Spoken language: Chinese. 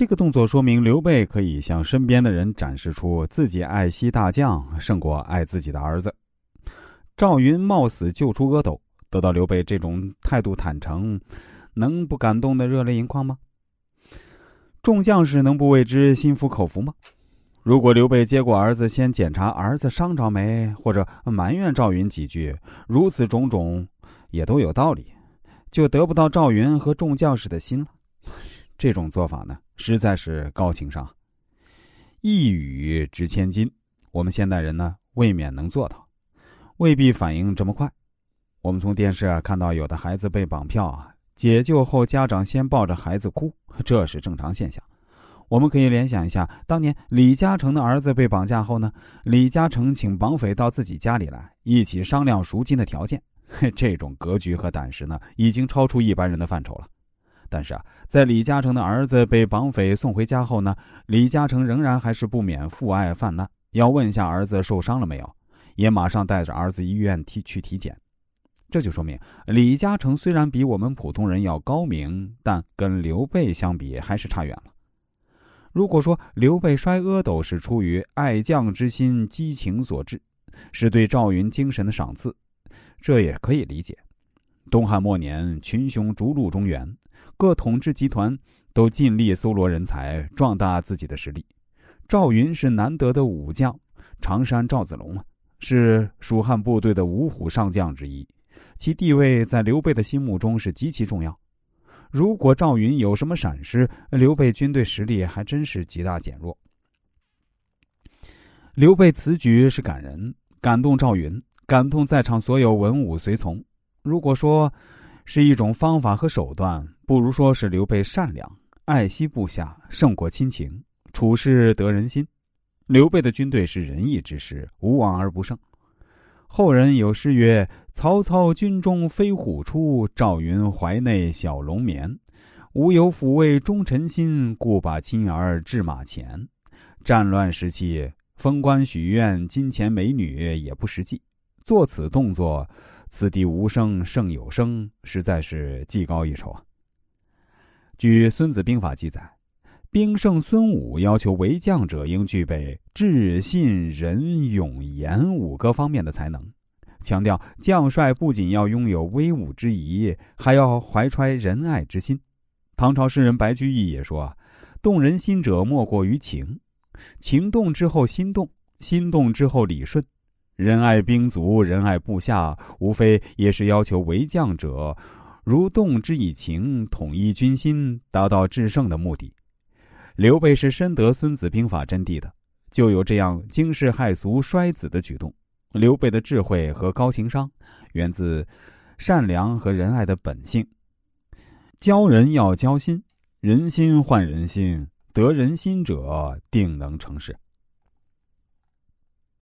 这个动作说明刘备可以向身边的人展示出自己爱惜大将胜过爱自己的儿子。赵云冒死救出阿斗，得到刘备这种态度坦诚，能不感动的热泪盈眶吗？众将士能不为之心服口服吗？如果刘备接过儿子，先检查儿子伤着没，或者埋怨赵云几句，如此种种也都有道理，就得不到赵云和众将士的心了。这种做法呢，实在是高情商。一语值千金，我们现代人呢，未免能做到，未必反应这么快。我们从电视啊看到有的孩子被绑票啊，解救后家长先抱着孩子哭，这是正常现象。我们可以联想一下，当年李嘉诚的儿子被绑架后呢，李嘉诚请绑匪到自己家里来，一起商量赎金的条件。这种格局和胆识呢，已经超出一般人的范畴了。但是啊，在李嘉诚的儿子被绑匪送回家后呢，李嘉诚仍然还是不免父爱泛滥，要问一下儿子受伤了没有，也马上带着儿子医院体去体检。这就说明李嘉诚虽然比我们普通人要高明，但跟刘备相比还是差远了。如果说刘备摔阿斗是出于爱将之心、激情所致，是对赵云精神的赏赐，这也可以理解。东汉末年，群雄逐鹿中原。各统治集团都尽力搜罗人才，壮大自己的实力。赵云是难得的武将，常山赵子龙啊，是蜀汉部队的五虎上将之一，其地位在刘备的心目中是极其重要。如果赵云有什么闪失，刘备军队实力还真是极大减弱。刘备此举是感人，感动赵云，感动在场所有文武随从。如果说是一种方法和手段，不如说是刘备善良，爱惜部下胜过亲情，处事得人心。刘备的军队是仁义之师，无往而不胜。后人有诗曰：“曹操军中飞虎出，赵云怀内小龙眠。吾有抚慰忠臣心，故把亲儿置马前。”战乱时期，封官许愿、金钱美女也不实际。做此动作，此地无声胜有声，实在是技高一筹啊。据《孙子兵法》记载，兵圣孙武要求为将者应具备智、信、仁、勇、严五个方面的才能，强调将帅不仅要拥有威武之仪，还要怀揣仁爱之心。唐朝诗人白居易也说：“啊动人心者莫过于情，情动之后心动，心动之后理顺。仁爱兵卒，仁爱部下，无非也是要求为将者。”如动之以情，统一军心，达到制胜的目的。刘备是深得《孙子兵法》真谛的，就有这样惊世骇俗、摔子的举动。刘备的智慧和高情商，源自善良和仁爱的本性。教人要教心，人心换人心，得人心者定能成事。